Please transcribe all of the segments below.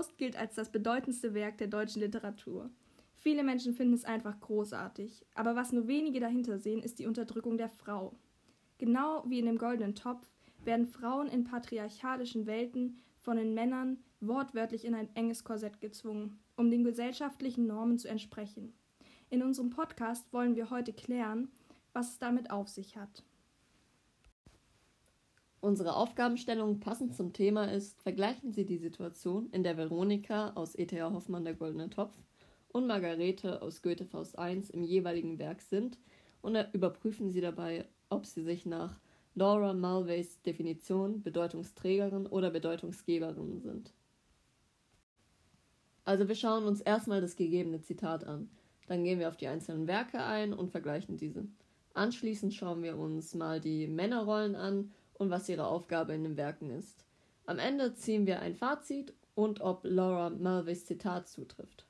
Faust gilt als das bedeutendste Werk der deutschen Literatur. Viele Menschen finden es einfach großartig, aber was nur wenige dahinter sehen, ist die Unterdrückung der Frau. Genau wie in dem goldenen Topf werden Frauen in patriarchalischen Welten von den Männern wortwörtlich in ein enges Korsett gezwungen, um den gesellschaftlichen Normen zu entsprechen. In unserem Podcast wollen wir heute klären, was es damit auf sich hat. Unsere Aufgabenstellung passend zum Thema ist, vergleichen Sie die Situation, in der Veronika aus E.T.A. Hoffmann der Goldene Topf und Margarete aus Goethe Faust I im jeweiligen Werk sind und überprüfen Sie dabei, ob sie sich nach Laura Mulvays Definition Bedeutungsträgerin oder Bedeutungsgeberin sind. Also wir schauen uns erstmal das gegebene Zitat an, dann gehen wir auf die einzelnen Werke ein und vergleichen diese. Anschließend schauen wir uns mal die Männerrollen an und was ihre Aufgabe in den Werken ist. Am Ende ziehen wir ein Fazit und ob Laura Mulvays Zitat zutrifft.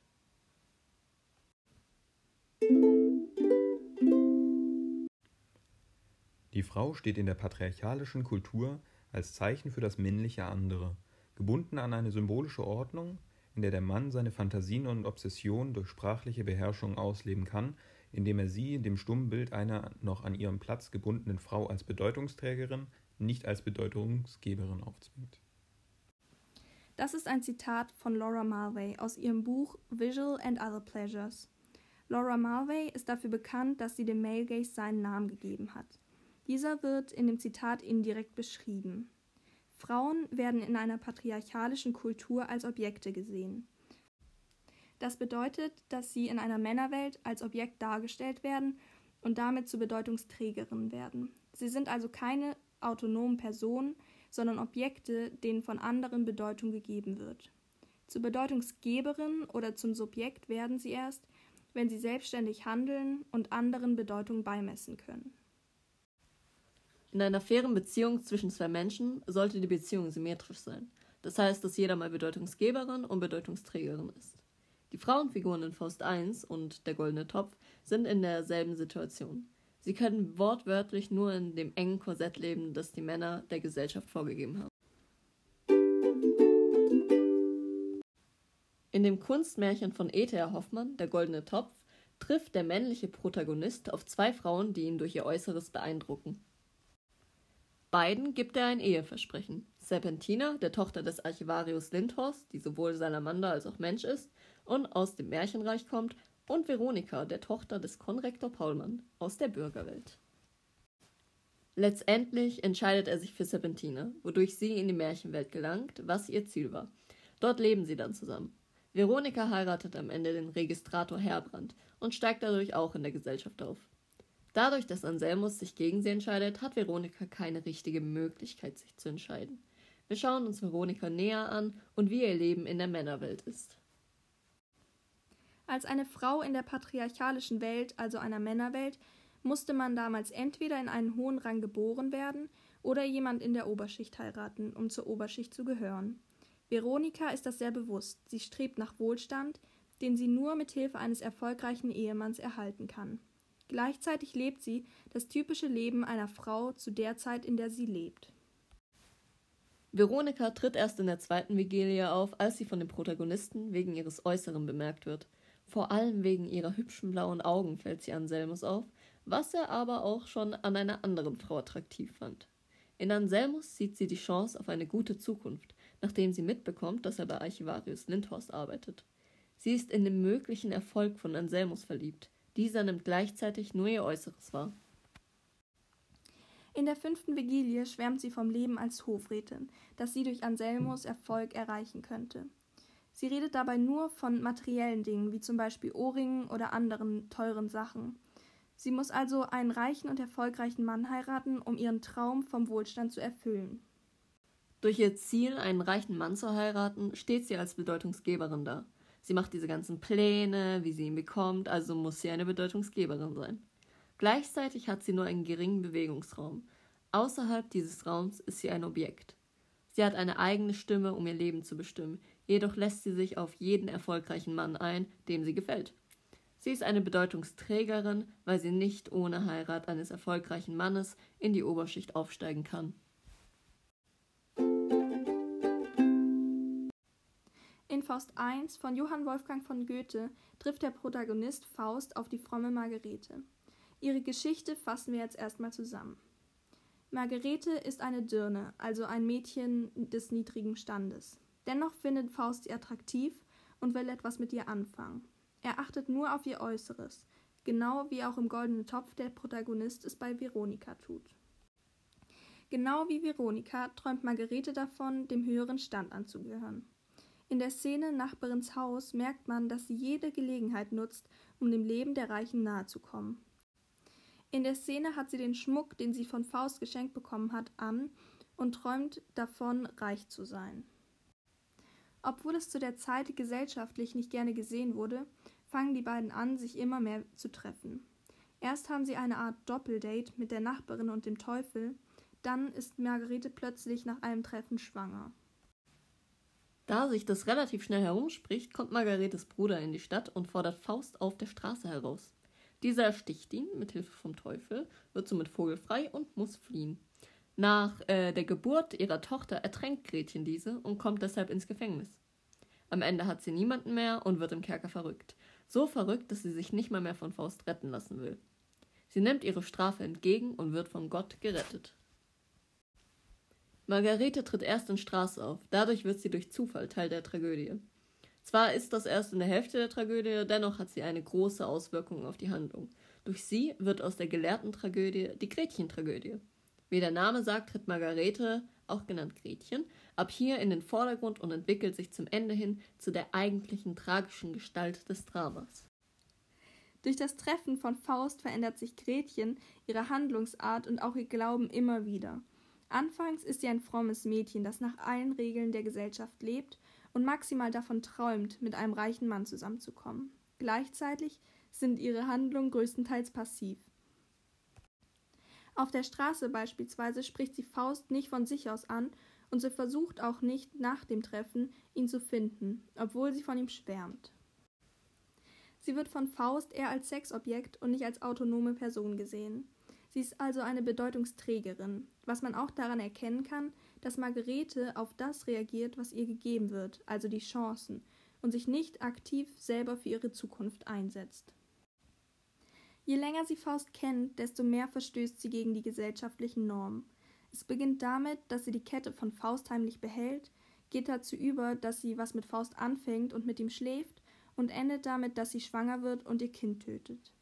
Die Frau steht in der patriarchalischen Kultur als Zeichen für das männliche andere, gebunden an eine symbolische Ordnung, in der der Mann seine Fantasien und Obsessionen durch sprachliche Beherrschung ausleben kann, indem er sie dem Stummbild einer noch an ihrem Platz gebundenen Frau als Bedeutungsträgerin, nicht als Bedeutungsgeberin aufzwingt. Das ist ein Zitat von Laura Mulvey aus ihrem Buch Visual and Other Pleasures. Laura Mulvey ist dafür bekannt, dass sie dem Male Gaze seinen Namen gegeben hat. Dieser wird in dem Zitat indirekt beschrieben. Frauen werden in einer patriarchalischen Kultur als Objekte gesehen. Das bedeutet, dass sie in einer Männerwelt als Objekt dargestellt werden und damit zu Bedeutungsträgerinnen werden. Sie sind also keine autonomen Personen, sondern Objekte, denen von anderen Bedeutung gegeben wird. Zur Bedeutungsgeberin oder zum Subjekt werden sie erst, wenn sie selbstständig handeln und anderen Bedeutung beimessen können. In einer fairen Beziehung zwischen zwei Menschen sollte die Beziehung symmetrisch sein. Das heißt, dass jeder mal Bedeutungsgeberin und Bedeutungsträgerin ist. Die Frauenfiguren in Faust I und der Goldene Topf sind in derselben Situation. Sie können wortwörtlich nur in dem engen Korsett leben, das die Männer der Gesellschaft vorgegeben haben. In dem Kunstmärchen von E.T.A. Hoffmann, Der goldene Topf, trifft der männliche Protagonist auf zwei Frauen, die ihn durch ihr Äußeres beeindrucken. Beiden gibt er ein Eheversprechen. Serpentina, der Tochter des Archivarius Lindhorst, die sowohl Salamander als auch Mensch ist und aus dem Märchenreich kommt, und Veronika, der Tochter des Konrektor Paulmann aus der Bürgerwelt. Letztendlich entscheidet er sich für Serpentina, wodurch sie in die Märchenwelt gelangt, was ihr Ziel war. Dort leben sie dann zusammen. Veronika heiratet am Ende den Registrator Herbrand und steigt dadurch auch in der Gesellschaft auf. Dadurch, dass Anselmus sich gegen sie entscheidet, hat Veronika keine richtige Möglichkeit, sich zu entscheiden. Wir schauen uns Veronika näher an und wie ihr Leben in der Männerwelt ist. Als eine Frau in der patriarchalischen Welt, also einer Männerwelt, musste man damals entweder in einen hohen Rang geboren werden oder jemand in der Oberschicht heiraten, um zur Oberschicht zu gehören. Veronika ist das sehr bewusst. Sie strebt nach Wohlstand, den sie nur mit Hilfe eines erfolgreichen Ehemanns erhalten kann. Gleichzeitig lebt sie das typische Leben einer Frau zu der Zeit, in der sie lebt. Veronika tritt erst in der zweiten Vigilie auf, als sie von dem Protagonisten wegen ihres Äußeren bemerkt wird. Vor allem wegen ihrer hübschen blauen Augen fällt sie Anselmus auf, was er aber auch schon an einer anderen Frau attraktiv fand. In Anselmus sieht sie die Chance auf eine gute Zukunft, nachdem sie mitbekommt, dass er bei Archivarius Lindhorst arbeitet. Sie ist in den möglichen Erfolg von Anselmus verliebt. Dieser nimmt gleichzeitig nur ihr Äußeres wahr. In der fünften Vigilie schwärmt sie vom Leben als Hofrätin, das sie durch Anselmus Erfolg erreichen könnte. Sie redet dabei nur von materiellen Dingen, wie zum Beispiel Ohrringen oder anderen teuren Sachen. Sie muss also einen reichen und erfolgreichen Mann heiraten, um ihren Traum vom Wohlstand zu erfüllen. Durch ihr Ziel, einen reichen Mann zu heiraten, steht sie als Bedeutungsgeberin da. Sie macht diese ganzen Pläne, wie sie ihn bekommt, also muss sie eine Bedeutungsgeberin sein. Gleichzeitig hat sie nur einen geringen Bewegungsraum. Außerhalb dieses Raums ist sie ein Objekt. Sie hat eine eigene Stimme, um ihr Leben zu bestimmen, jedoch lässt sie sich auf jeden erfolgreichen Mann ein, dem sie gefällt. Sie ist eine Bedeutungsträgerin, weil sie nicht ohne Heirat eines erfolgreichen Mannes in die Oberschicht aufsteigen kann. In Faust I von Johann Wolfgang von Goethe trifft der Protagonist Faust auf die fromme Margarete. Ihre Geschichte fassen wir jetzt erstmal zusammen. Margarete ist eine Dirne, also ein Mädchen des niedrigen Standes. Dennoch findet Faust sie attraktiv und will etwas mit ihr anfangen. Er achtet nur auf ihr Äußeres, genau wie auch im Goldenen Topf der Protagonist es bei Veronika tut. Genau wie Veronika träumt Margarete davon, dem höheren Stand anzugehören. In der Szene Nachbarins Haus merkt man, dass sie jede Gelegenheit nutzt, um dem Leben der Reichen nahezukommen. In der Szene hat sie den Schmuck, den sie von Faust geschenkt bekommen hat, an und träumt davon, reich zu sein. Obwohl es zu der Zeit gesellschaftlich nicht gerne gesehen wurde, fangen die beiden an, sich immer mehr zu treffen. Erst haben sie eine Art Doppeldate mit der Nachbarin und dem Teufel, dann ist Margarete plötzlich nach einem Treffen schwanger. Da sich das relativ schnell herumspricht, kommt Margaretes Bruder in die Stadt und fordert Faust auf der Straße heraus. Dieser ersticht ihn mit Hilfe vom Teufel, wird somit vogelfrei und muss fliehen. Nach äh, der Geburt ihrer Tochter ertränkt Gretchen diese und kommt deshalb ins Gefängnis. Am Ende hat sie niemanden mehr und wird im Kerker verrückt. So verrückt, dass sie sich nicht mal mehr von Faust retten lassen will. Sie nimmt ihre Strafe entgegen und wird von Gott gerettet. Margarete tritt erst in Straße auf, dadurch wird sie durch Zufall Teil der Tragödie. Zwar ist das erst in der Hälfte der Tragödie, dennoch hat sie eine große Auswirkung auf die Handlung. Durch sie wird aus der gelehrten Tragödie die Gretchen-Tragödie. Wie der Name sagt, tritt Margarete, auch genannt Gretchen, ab hier in den Vordergrund und entwickelt sich zum Ende hin zu der eigentlichen tragischen Gestalt des Dramas. Durch das Treffen von Faust verändert sich Gretchen, ihre Handlungsart und auch ihr Glauben immer wieder. Anfangs ist sie ein frommes Mädchen, das nach allen Regeln der Gesellschaft lebt und maximal davon träumt, mit einem reichen Mann zusammenzukommen. Gleichzeitig sind ihre Handlungen größtenteils passiv. Auf der Straße beispielsweise spricht sie Faust nicht von sich aus an und sie versucht auch nicht nach dem Treffen, ihn zu finden, obwohl sie von ihm schwärmt. Sie wird von Faust eher als Sexobjekt und nicht als autonome Person gesehen. Sie ist also eine Bedeutungsträgerin, was man auch daran erkennen kann, dass Margarete auf das reagiert, was ihr gegeben wird, also die Chancen, und sich nicht aktiv selber für ihre Zukunft einsetzt. Je länger sie Faust kennt, desto mehr verstößt sie gegen die gesellschaftlichen Normen. Es beginnt damit, dass sie die Kette von Faust heimlich behält, geht dazu über, dass sie was mit Faust anfängt und mit ihm schläft und endet damit, dass sie schwanger wird und ihr Kind tötet.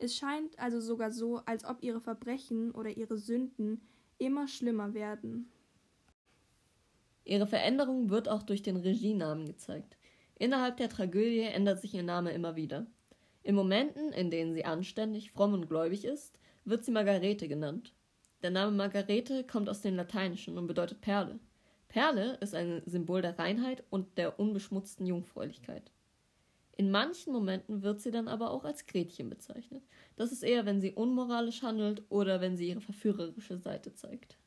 Es scheint also sogar so, als ob ihre Verbrechen oder ihre Sünden immer schlimmer werden. Ihre Veränderung wird auch durch den Regienamen gezeigt. Innerhalb der Tragödie ändert sich ihr Name immer wieder. In Momenten, in denen sie anständig, fromm und gläubig ist, wird sie Margarete genannt. Der Name Margarete kommt aus dem Lateinischen und bedeutet Perle. Perle ist ein Symbol der Reinheit und der unbeschmutzten Jungfräulichkeit. In manchen Momenten wird sie dann aber auch als Gretchen bezeichnet. Das ist eher, wenn sie unmoralisch handelt oder wenn sie ihre verführerische Seite zeigt.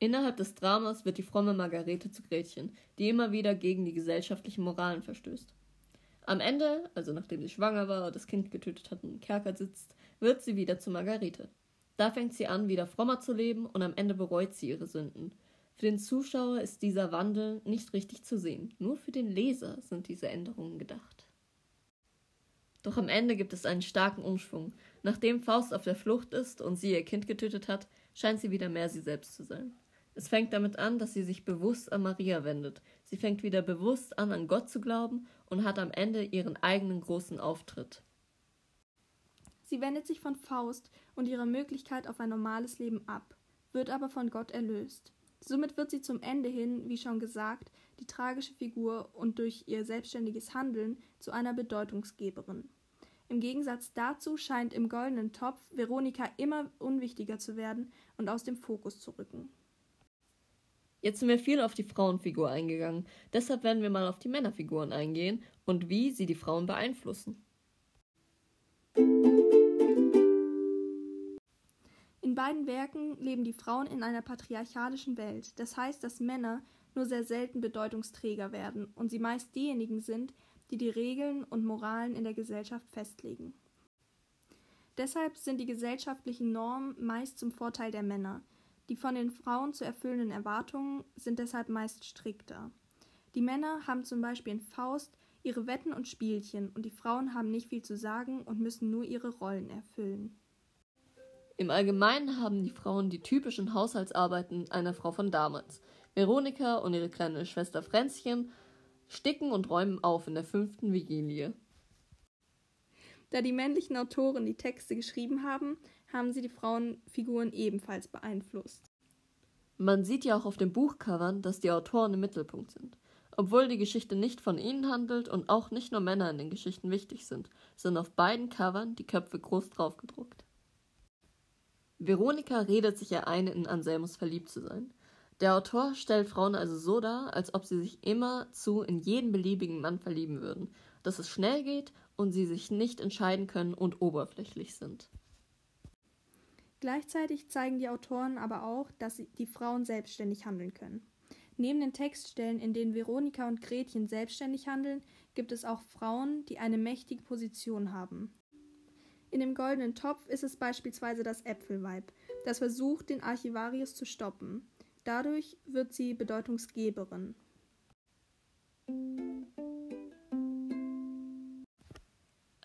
Innerhalb des Dramas wird die fromme Margarete zu Gretchen, die immer wieder gegen die gesellschaftlichen Moralen verstößt. Am Ende, also nachdem sie schwanger war, das Kind getötet hat und im Kerker sitzt, wird sie wieder zu Margarete. Da fängt sie an, wieder frommer zu leben und am Ende bereut sie ihre Sünden. Für den Zuschauer ist dieser Wandel nicht richtig zu sehen. Nur für den Leser sind diese Änderungen gedacht. Doch am Ende gibt es einen starken Umschwung. Nachdem Faust auf der Flucht ist und sie ihr Kind getötet hat, scheint sie wieder mehr sie selbst zu sein. Es fängt damit an, dass sie sich bewusst an Maria wendet. Sie fängt wieder bewusst an, an Gott zu glauben und hat am Ende ihren eigenen großen Auftritt. Sie wendet sich von Faust und ihrer Möglichkeit auf ein normales Leben ab, wird aber von Gott erlöst. Somit wird sie zum Ende hin, wie schon gesagt, die tragische Figur und durch ihr selbstständiges Handeln zu einer Bedeutungsgeberin. Im Gegensatz dazu scheint im goldenen Topf Veronika immer unwichtiger zu werden und aus dem Fokus zu rücken. Jetzt sind wir viel auf die Frauenfigur eingegangen, deshalb werden wir mal auf die Männerfiguren eingehen und wie sie die Frauen beeinflussen. In beiden Werken leben die Frauen in einer patriarchalischen Welt. Das heißt, dass Männer nur sehr selten Bedeutungsträger werden und sie meist diejenigen sind, die die Regeln und Moralen in der Gesellschaft festlegen. Deshalb sind die gesellschaftlichen Normen meist zum Vorteil der Männer. Die von den Frauen zu erfüllenden Erwartungen sind deshalb meist strikter. Die Männer haben zum Beispiel in Faust ihre Wetten und Spielchen und die Frauen haben nicht viel zu sagen und müssen nur ihre Rollen erfüllen. Im Allgemeinen haben die Frauen die typischen Haushaltsarbeiten einer Frau von damals. Veronika und ihre kleine Schwester Fränzchen sticken und räumen auf in der fünften Vigilie. Da die männlichen Autoren die Texte geschrieben haben, haben sie die Frauenfiguren ebenfalls beeinflusst. Man sieht ja auch auf den Buchcovern, dass die Autoren im Mittelpunkt sind. Obwohl die Geschichte nicht von ihnen handelt und auch nicht nur Männer in den Geschichten wichtig sind, sind auf beiden Covern die Köpfe groß draufgedruckt. Veronika redet sich ja ein, in Anselmus verliebt zu sein. Der Autor stellt Frauen also so dar, als ob sie sich immer zu in jeden beliebigen Mann verlieben würden, dass es schnell geht und sie sich nicht entscheiden können und oberflächlich sind. Gleichzeitig zeigen die Autoren aber auch, dass die Frauen selbstständig handeln können. Neben den Textstellen, in denen Veronika und Gretchen selbstständig handeln, gibt es auch Frauen, die eine mächtige Position haben. In dem goldenen Topf ist es beispielsweise das Äpfelweib, das versucht, den Archivarius zu stoppen. Dadurch wird sie Bedeutungsgeberin.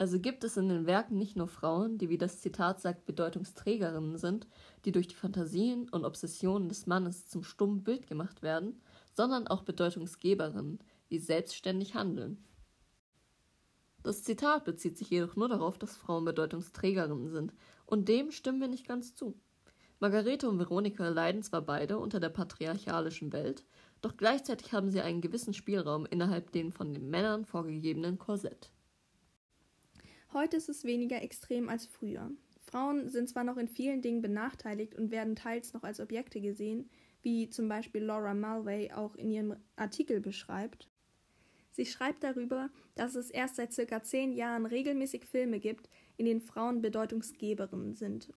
Also gibt es in den Werken nicht nur Frauen, die, wie das Zitat sagt, Bedeutungsträgerinnen sind, die durch die Fantasien und Obsessionen des Mannes zum stummen Bild gemacht werden, sondern auch Bedeutungsgeberinnen, die selbstständig handeln. Das Zitat bezieht sich jedoch nur darauf, dass Frauen Bedeutungsträgerinnen sind, und dem stimmen wir nicht ganz zu. Margarete und Veronika leiden zwar beide unter der patriarchalischen Welt, doch gleichzeitig haben sie einen gewissen Spielraum innerhalb den von den Männern vorgegebenen Korsett. Heute ist es weniger extrem als früher. Frauen sind zwar noch in vielen Dingen benachteiligt und werden teils noch als Objekte gesehen, wie zum Beispiel Laura Mulvey auch in ihrem Artikel beschreibt. Sie schreibt darüber, dass es erst seit circa zehn Jahren regelmäßig Filme gibt, in denen Frauen Bedeutungsgeberinnen sind.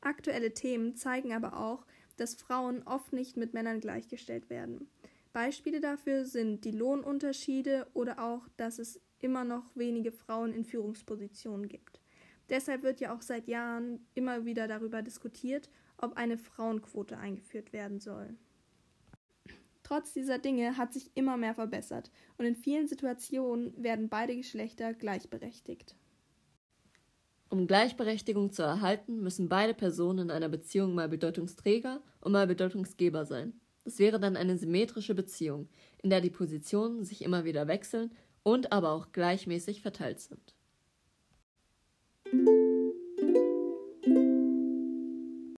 Aktuelle Themen zeigen aber auch, dass Frauen oft nicht mit Männern gleichgestellt werden. Beispiele dafür sind die Lohnunterschiede oder auch, dass es immer noch wenige Frauen in Führungspositionen gibt. Deshalb wird ja auch seit Jahren immer wieder darüber diskutiert, ob eine Frauenquote eingeführt werden soll. Trotz dieser Dinge hat sich immer mehr verbessert und in vielen Situationen werden beide Geschlechter gleichberechtigt. Um Gleichberechtigung zu erhalten, müssen beide Personen in einer Beziehung mal Bedeutungsträger und mal Bedeutungsgeber sein. Das wäre dann eine symmetrische Beziehung, in der die Positionen sich immer wieder wechseln und aber auch gleichmäßig verteilt sind.